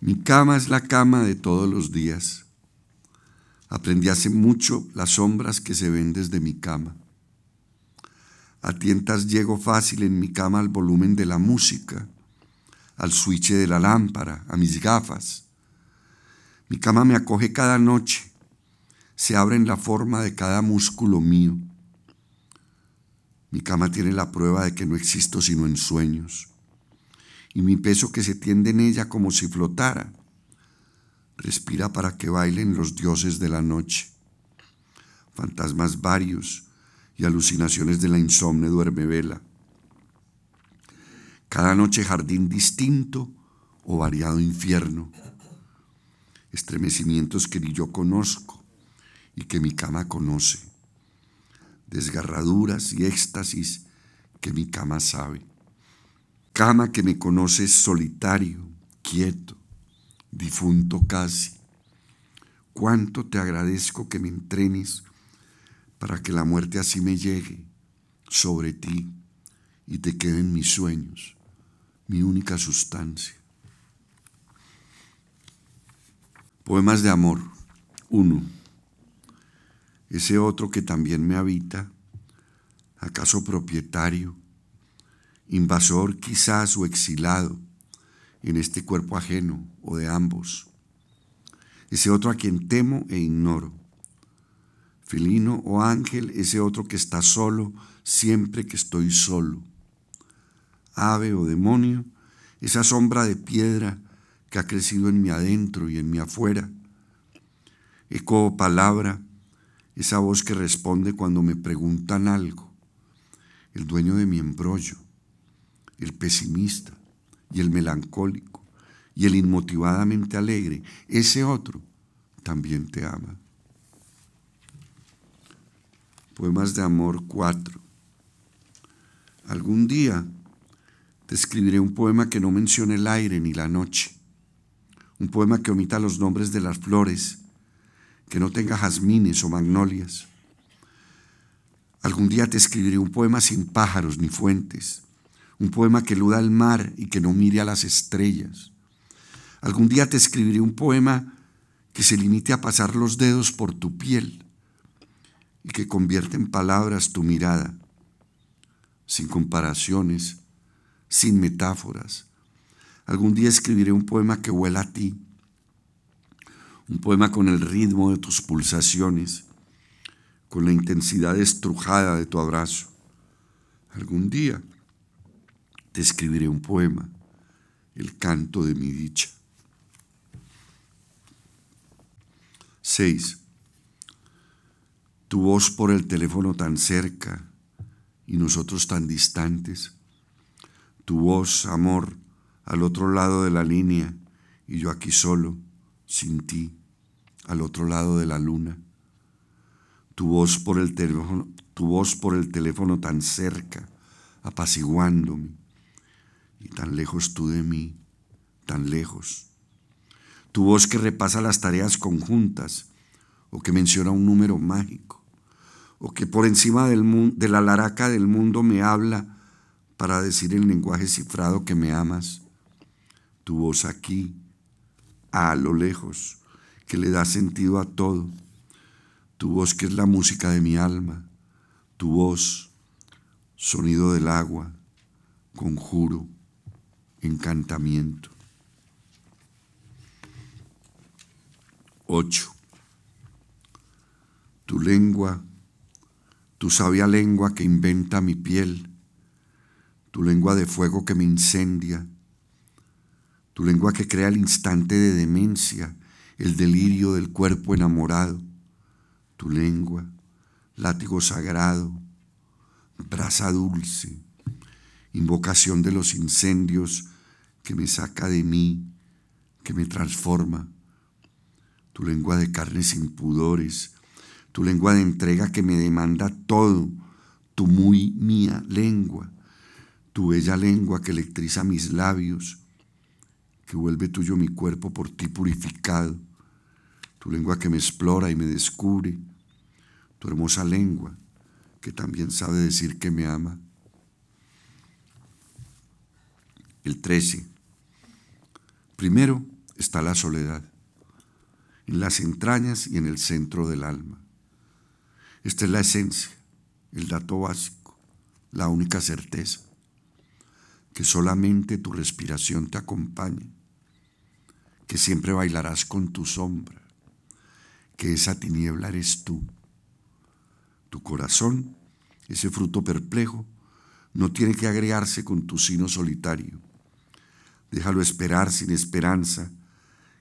Mi cama es la cama de todos los días. Aprendí hace mucho las sombras que se ven desde mi cama. A tientas llego fácil en mi cama al volumen de la música, al switch de la lámpara, a mis gafas. Mi cama me acoge cada noche, se abre en la forma de cada músculo mío. Mi cama tiene la prueba de que no existo sino en sueños. Y mi peso que se tiende en ella como si flotara, respira para que bailen los dioses de la noche. Fantasmas varios y alucinaciones de la insomne duerme vela. Cada noche jardín distinto o variado infierno. Estremecimientos que ni yo conozco y que mi cama conoce desgarraduras y éxtasis que mi cama sabe. Cama que me conoces solitario, quieto, difunto casi. Cuánto te agradezco que me entrenes para que la muerte así me llegue sobre ti y te queden mis sueños, mi única sustancia. Poemas de amor. Uno ese otro que también me habita, acaso propietario, invasor quizás o exilado en este cuerpo ajeno o de ambos, ese otro a quien temo e ignoro, felino o ángel, ese otro que está solo siempre que estoy solo, ave o demonio, esa sombra de piedra que ha crecido en mi adentro y en mi afuera, eco o palabra, esa voz que responde cuando me preguntan algo, el dueño de mi embrollo, el pesimista y el melancólico y el inmotivadamente alegre, ese otro también te ama. Poemas de amor 4. Algún día Te escribiré un poema que no mencione el aire ni la noche, un poema que omita los nombres de las flores, que no tenga jazmines o magnolias. Algún día te escribiré un poema sin pájaros ni fuentes, un poema que eluda el mar y que no mire a las estrellas. Algún día te escribiré un poema que se limite a pasar los dedos por tu piel y que convierte en palabras tu mirada, sin comparaciones, sin metáforas. Algún día escribiré un poema que huela a ti, un poema con el ritmo de tus pulsaciones, con la intensidad estrujada de tu abrazo. Algún día te escribiré un poema, el canto de mi dicha. 6. Tu voz por el teléfono tan cerca y nosotros tan distantes. Tu voz, amor, al otro lado de la línea y yo aquí solo, sin ti, al otro lado de la luna. Tu voz por el teléfono, tu voz por el teléfono tan cerca, apaciguándome, y tan lejos tú de mí, tan lejos tu voz que repasa las tareas conjuntas o que menciona un número mágico o que por encima del de la laraca del mundo me habla para decir en lenguaje cifrado que me amas. Tu voz aquí, a lo lejos, que le da sentido a todo. Tu voz que es la música de mi alma. Tu voz, sonido del agua, conjuro, encantamiento. 8. Tu lengua, tu sabia lengua que inventa mi piel, tu lengua de fuego que me incendia, tu lengua que crea el instante de demencia, el delirio del cuerpo enamorado, tu lengua, látigo sagrado, brasa dulce, invocación de los incendios que me saca de mí, que me transforma tu lengua de carnes impudores, tu lengua de entrega que me demanda todo, tu muy mía lengua, tu bella lengua que electriza mis labios, que vuelve tuyo mi cuerpo por ti purificado, tu lengua que me explora y me descubre, tu hermosa lengua que también sabe decir que me ama. El 13. Primero está la soledad en las entrañas y en el centro del alma. Esta es la esencia, el dato básico, la única certeza, que solamente tu respiración te acompañe, que siempre bailarás con tu sombra, que esa tiniebla eres tú. Tu corazón, ese fruto perplejo, no tiene que agregarse con tu sino solitario. Déjalo esperar sin esperanza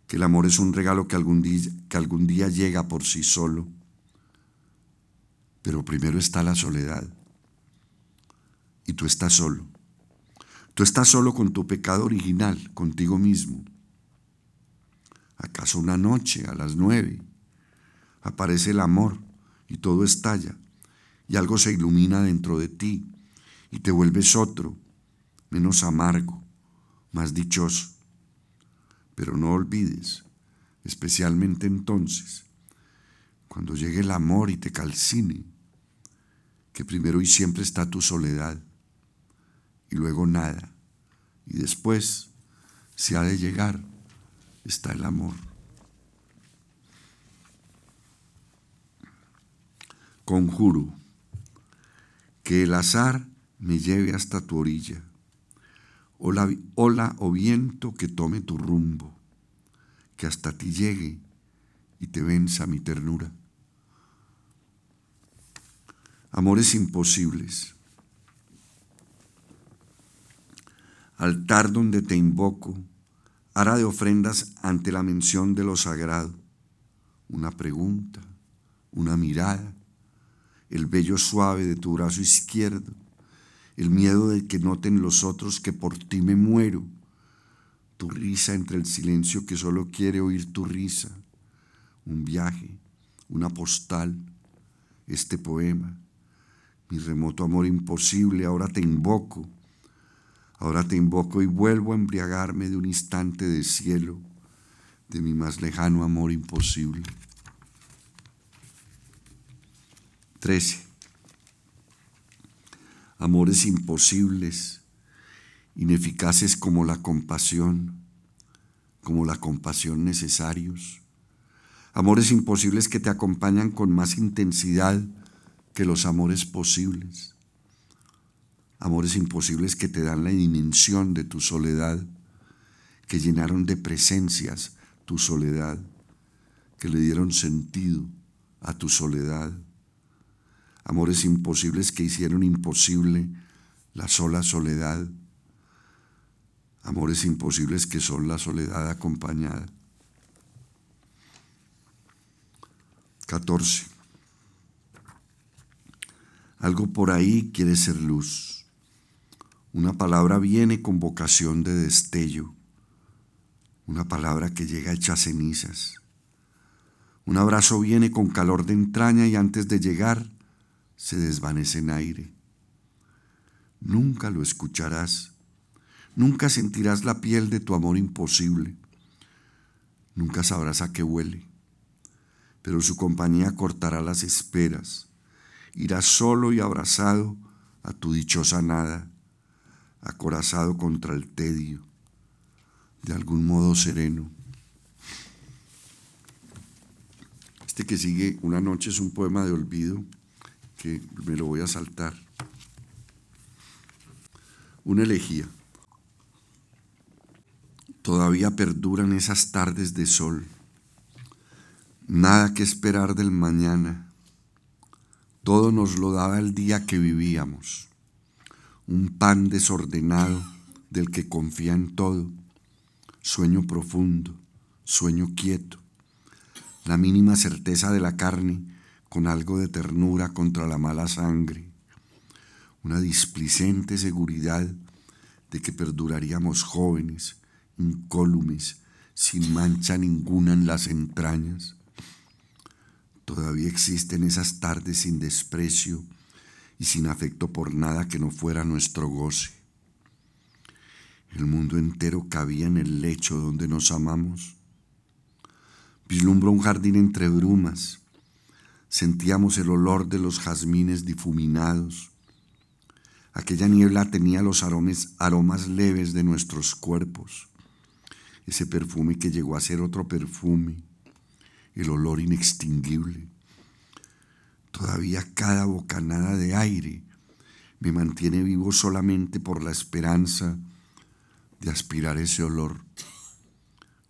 que el amor es un regalo que algún día, que algún día llega por sí solo. Pero primero está la soledad. Y tú estás solo. Tú estás solo con tu pecado original, contigo mismo. ¿Acaso una noche a las nueve aparece el amor y todo estalla y algo se ilumina dentro de ti y te vuelves otro, menos amargo, más dichoso? Pero no olvides, especialmente entonces, cuando llegue el amor y te calcine, que primero y siempre está tu soledad y luego nada. Y después, si ha de llegar, está el amor. Conjuro que el azar me lleve hasta tu orilla ola, ola o viento que tome tu rumbo, que hasta ti llegue y te venza mi ternura. Amores imposibles. Altar donde te invoco, hará de ofrendas ante la mención de lo sagrado. Una pregunta, una mirada, el vello suave de tu brazo izquierdo, el miedo de que noten los otros que por ti me muero, tu risa entre el silencio que solo quiere oír tu risa, un viaje, una postal, este poema, mi remoto amor imposible, ahora te invoco, Ahora te invoco y vuelvo a embriagarme de un instante de cielo, de mi más lejano amor imposible. 13. Amores imposibles, ineficaces como la compasión, como la compasión necesarios. Amores imposibles que te acompañan con más intensidad que los amores posibles. Amores imposibles que te dan la dimensión de tu soledad, que llenaron de presencias tu soledad, que le dieron sentido a tu soledad amores imposibles que hicieron imposible la sola soledad, amores imposibles que son la soledad acompañada. 14. Algo por ahí quiere ser luz. Una palabra viene con vocación de destello. Una palabra que llega hecha cenizas. Un abrazo viene con calor de entraña y antes de llegar se desvanece en aire. Nunca lo escucharás, nunca sentirás la piel de tu amor imposible, nunca sabrás a qué huele, pero su compañía cortará las esperas, irás solo y abrazado a tu dichosa nada, acorazado contra el tedio, de algún modo sereno. Este que sigue una noche es un poema de olvido me lo voy a saltar. Una elegía. Todavía perduran esas tardes de sol. Nada que esperar del mañana. Todo nos lo daba el día que vivíamos. Un pan desordenado del que confía en todo. Sueño profundo, sueño quieto. La mínima certeza de la carne con algo de ternura contra la mala sangre, una displicente seguridad de que perduraríamos jóvenes, incólumes, sin mancha ninguna en las entrañas. Todavía existen esas tardes sin desprecio y sin afecto por nada que no fuera nuestro goce. El mundo entero cabía en el lecho donde nos amamos. Vislumbro un jardín entre brumas, sentíamos el olor de los jazmines difuminados. Aquella niebla tenía los aromas, aromas leves de nuestros cuerpos, ese perfume que llegó a ser otro perfume, el olor inextinguible. Todavía cada bocanada de aire me mantiene vivo solamente por la esperanza de aspirar ese olor.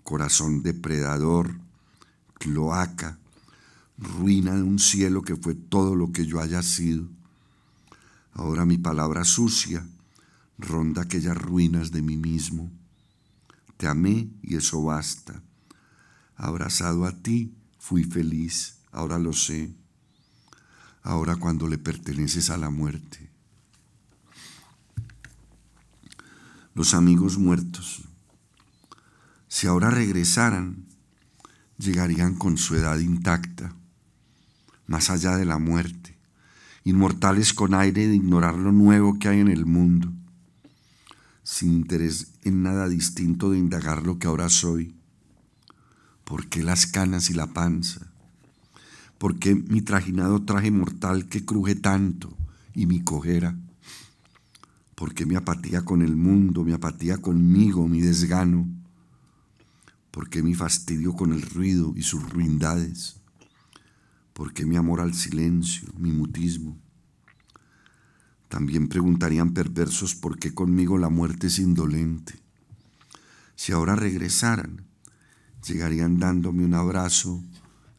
Corazón depredador, cloaca, ruina de un cielo que fue todo lo que yo haya sido. Ahora mi palabra sucia ronda aquellas ruinas de mí mismo. Te amé y eso basta. Abrazado a ti fui feliz, ahora lo sé. Ahora cuando le perteneces a la muerte. Los amigos muertos, si ahora regresaran, llegarían con su edad intacta más allá de la muerte, inmortales con aire de ignorar lo nuevo que hay en el mundo, sin interés en nada distinto de indagar lo que ahora soy. ¿Por qué las canas y la panza? ¿Por qué mi trajinado traje mortal que cruje tanto y mi cojera? ¿Por qué mi apatía con el mundo, mi apatía conmigo, mi desgano? ¿Por qué mi fastidio con el ruido y sus ruindades? ¿Por qué mi amor al silencio, mi mutismo? También preguntarían perversos por qué conmigo la muerte es indolente. Si ahora regresaran, llegarían dándome un abrazo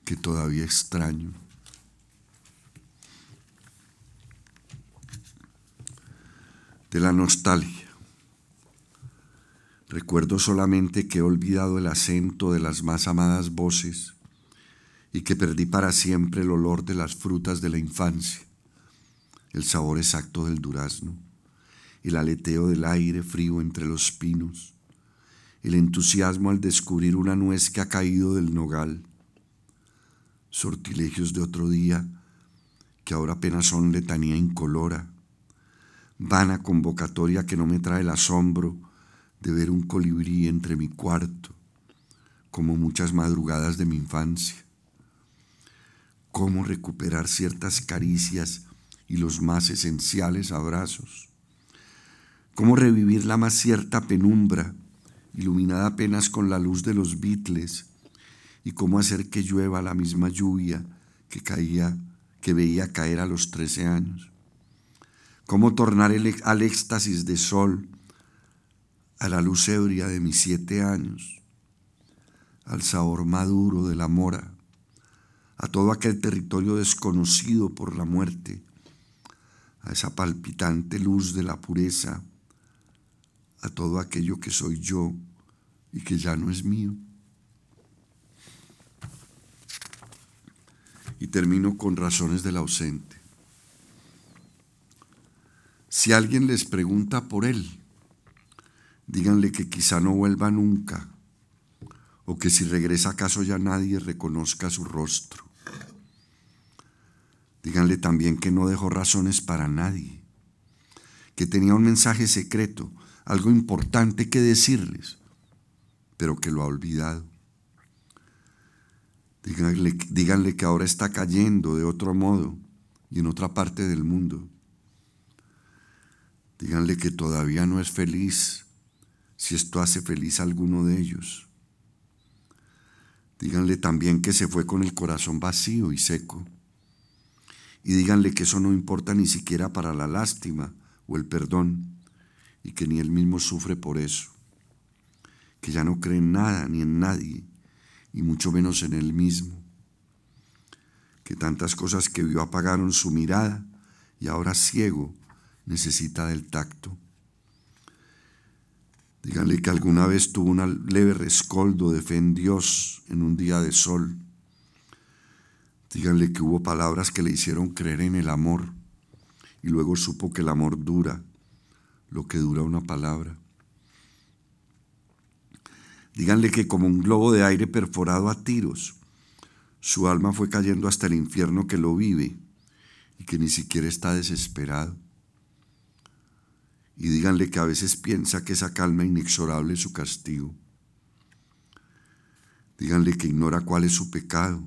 que todavía extraño. De la nostalgia. Recuerdo solamente que he olvidado el acento de las más amadas voces y que perdí para siempre el olor de las frutas de la infancia, el sabor exacto del durazno, el aleteo del aire frío entre los pinos, el entusiasmo al descubrir una nuez que ha caído del nogal, sortilegios de otro día que ahora apenas son letanía incolora, vana convocatoria que no me trae el asombro de ver un colibrí entre mi cuarto, como muchas madrugadas de mi infancia. Cómo recuperar ciertas caricias y los más esenciales abrazos. Cómo revivir la más cierta penumbra, iluminada apenas con la luz de los Beatles, y cómo hacer que llueva la misma lluvia que caía, que veía caer a los trece años. Cómo tornar al éxtasis de sol, a la luz ebria de mis siete años, al sabor maduro de la mora, a todo aquel territorio desconocido por la muerte, a esa palpitante luz de la pureza, a todo aquello que soy yo y que ya no es mío. Y termino con razones del ausente. Si alguien les pregunta por él, díganle que quizá no vuelva nunca, o que si regresa acaso ya nadie reconozca su rostro. Díganle también que no dejó razones para nadie, que tenía un mensaje secreto, algo importante que decirles, pero que lo ha olvidado. Díganle, díganle que ahora está cayendo de otro modo y en otra parte del mundo. Díganle que todavía no es feliz si esto hace feliz a alguno de ellos. Díganle también que se fue con el corazón vacío y seco y díganle que eso no importa ni siquiera para la lástima o el perdón y que ni él mismo sufre por eso, que ya no cree en nada ni en nadie y mucho menos en él mismo, que tantas cosas que vio apagaron su mirada y ahora ciego necesita del tacto. Díganle que alguna vez tuvo un leve rescoldo de fe en Dios en un día de sol Díganle que hubo palabras que le hicieron creer en el amor y luego supo que el amor dura lo que dura una palabra. Díganle que como un globo de aire perforado a tiros, su alma fue cayendo hasta el infierno que lo vive y que ni siquiera está desesperado. Y díganle que a veces piensa que esa calma inexorable es su castigo. Díganle que ignora cuál es su pecado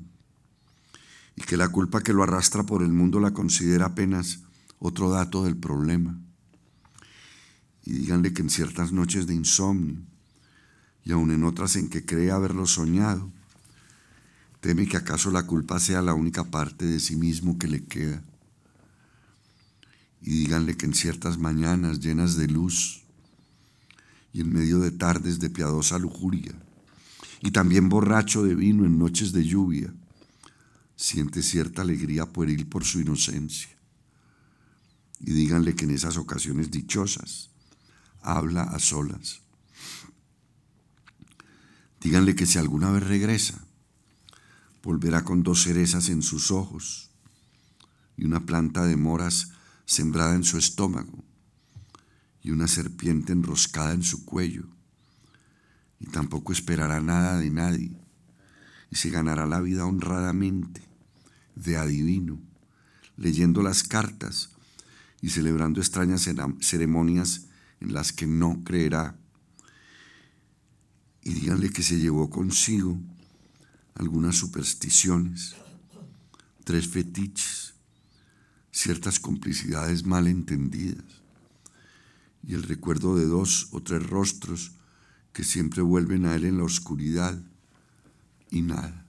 y que la culpa que lo arrastra por el mundo la considera apenas otro dato del problema. Y díganle que en ciertas noches de insomnio, y aun en otras en que cree haberlo soñado, teme que acaso la culpa sea la única parte de sí mismo que le queda. Y díganle que en ciertas mañanas llenas de luz y en medio de tardes de piadosa lujuria, y también borracho de vino en noches de lluvia, siente cierta alegría pueril por su inocencia. Y díganle que en esas ocasiones dichosas habla a solas. Díganle que si alguna vez regresa, volverá con dos cerezas en sus ojos y una planta de moras sembrada en su estómago y una serpiente enroscada en su cuello. Y tampoco esperará nada de nadie y se ganará la vida honradamente de adivino, leyendo las cartas y celebrando extrañas ceremonias en las que no creerá. Y díganle que se llevó consigo algunas supersticiones, tres fetiches, ciertas complicidades mal entendidas y el recuerdo de dos o tres rostros que siempre vuelven a él en la oscuridad y nada.